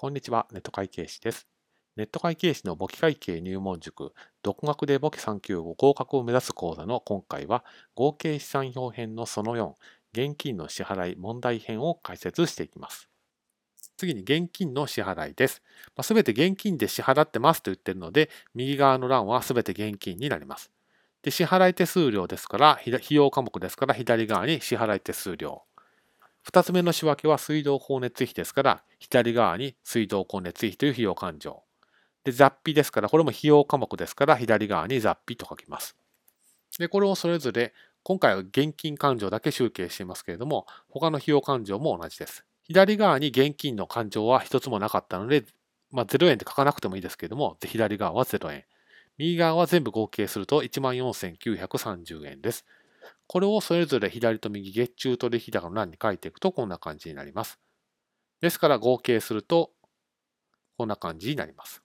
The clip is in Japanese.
こんにちは、ネット会計士です。ネット会計士の簿記会計入門塾、独学で簿記3級5合格を目指す講座の今回は、合計資産表編のその4、現金の支払い問題編を解説していきます。次に現金の支払いです。すべ、て現金で支払ってますと言ってるので、右側の欄はすべて現金になります。で支払い手数料ですから、費用科目ですから、左側に支払い手数料。2つ目の仕分けは水道光熱費ですから、左側に水道光熱費という費用勘定。で、雑費ですから、これも費用科目ですから、左側に雑費と書きます。で、これをそれぞれ、今回は現金勘定だけ集計していますけれども、他の費用勘定も同じです。左側に現金の勘定は一つもなかったので、まあ、0円って書かなくてもいいですけれども、左側は0円。右側は全部合計すると14,930円です。これをそれぞれ左と右月中取引高の欄に書いていくとこんな感じになります。ですから合計するとこんな感じになります。